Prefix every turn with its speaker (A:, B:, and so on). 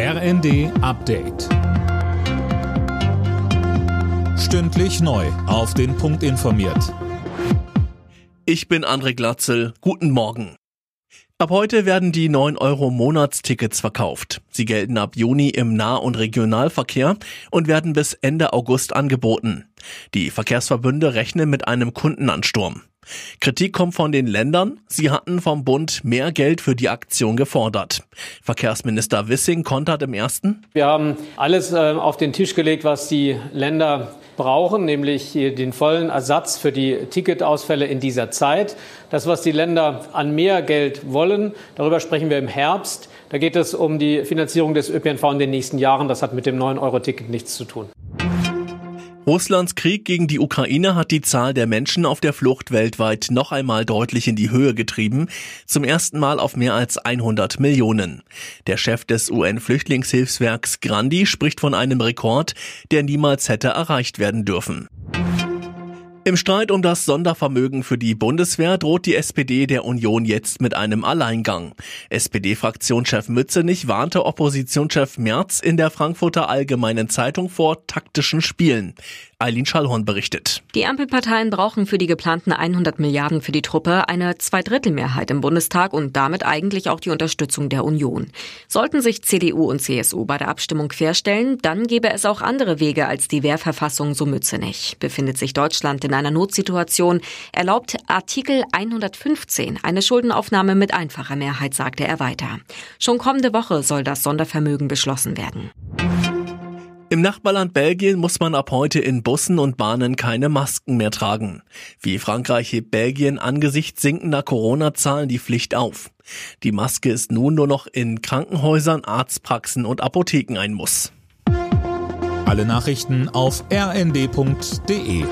A: RND Update. Stündlich neu. Auf den Punkt informiert.
B: Ich bin André Glatzel. Guten Morgen. Ab heute werden die 9 Euro Monatstickets verkauft. Sie gelten ab Juni im Nah- und Regionalverkehr und werden bis Ende August angeboten. Die Verkehrsverbünde rechnen mit einem Kundenansturm. Kritik kommt von den Ländern. Sie hatten vom Bund mehr Geld für die Aktion gefordert. Verkehrsminister Wissing kontert im ersten.
C: Wir haben alles äh, auf den Tisch gelegt, was die Länder brauchen, nämlich den vollen Ersatz für die Ticketausfälle in dieser Zeit. Das, was die Länder an mehr Geld wollen, darüber sprechen wir im Herbst. Da geht es um die Finanzierung des ÖPNV in den nächsten Jahren. Das hat mit dem 9-Euro-Ticket nichts zu tun.
B: Russlands Krieg gegen die Ukraine hat die Zahl der Menschen auf der Flucht weltweit noch einmal deutlich in die Höhe getrieben, zum ersten Mal auf mehr als 100 Millionen. Der Chef des UN-Flüchtlingshilfswerks Grandi spricht von einem Rekord, der niemals hätte erreicht werden dürfen. Im Streit um das Sondervermögen für die Bundeswehr droht die SPD der Union jetzt mit einem Alleingang. SPD-Fraktionschef Mützenich warnte Oppositionschef Merz in der Frankfurter Allgemeinen Zeitung vor taktischen Spielen. Eileen Schallhorn berichtet.
D: Die Ampelparteien brauchen für die geplanten 100 Milliarden für die Truppe eine Zweidrittelmehrheit im Bundestag und damit eigentlich auch die Unterstützung der Union. Sollten sich CDU und CSU bei der Abstimmung querstellen, dann gäbe es auch andere Wege als die Wehrverfassung, so Mützenich. Befindet sich Deutschland in einer Notsituation, erlaubt Artikel 115 eine Schuldenaufnahme mit einfacher Mehrheit, sagte er weiter. Schon kommende Woche soll das Sondervermögen beschlossen werden.
B: Im Nachbarland Belgien muss man ab heute in Bussen und Bahnen keine Masken mehr tragen. Wie Frankreich hebt Belgien angesichts sinkender Corona-Zahlen die Pflicht auf. Die Maske ist nun nur noch in Krankenhäusern, Arztpraxen und Apotheken ein Muss.
A: Alle Nachrichten auf rnd.de